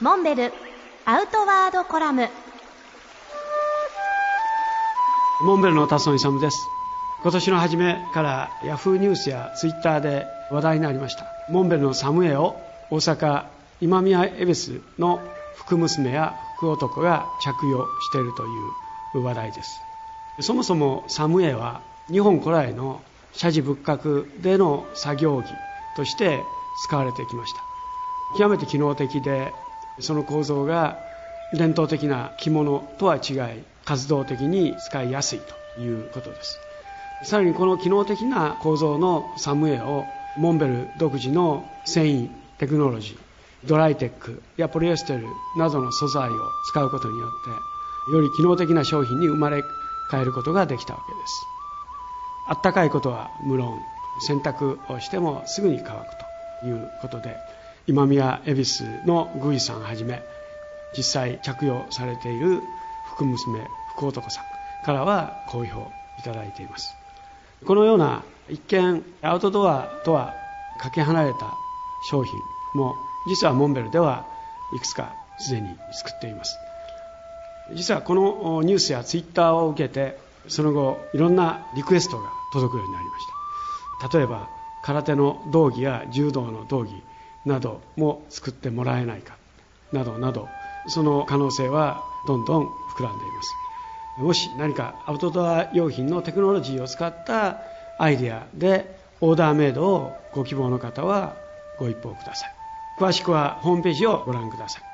モンベルアウトワードコラム。モンベルの達尊勇です。今年の初めからヤフーニュースやツイッターで話題になりました。モンベルのサムエを大阪今宮恵比寿の福娘や福男が着用しているという話題です。そもそもサムエは日本古来の社寺仏閣での作業着として使われてきました。極めて機能的でその構造が伝統的な着物とは違い活動的に使いやすいということです。さらにこの機能的な構造のサムエをモンベル独自の繊維テクノロジードライテックやポリエステルなどの素材を使うことによってより機能的な商品に生まれ変えることができたわけです。あったかいことは無論洗濯をしてもすぐに乾くということで今宮恵比寿の宮司さんはじめ実際着用されている福娘福男さんからは好評いただいています。このような一見アウトドアとはかけ離れた商品も実はモンベルではいくつかすでに作っています。実はこのニュースやツイッターを受けてその後いろんなリクエストが届くようになりました。例えば空手の道着や柔道の道着なども作ってもらえないか。などなど。その可能性はどんどん膨らんでいます。もし何かアウトドア用品のテクノロジーを使ったアイデアでオーダーメイドをご希望の方はご一報ください。詳しくはホームページをご覧ください。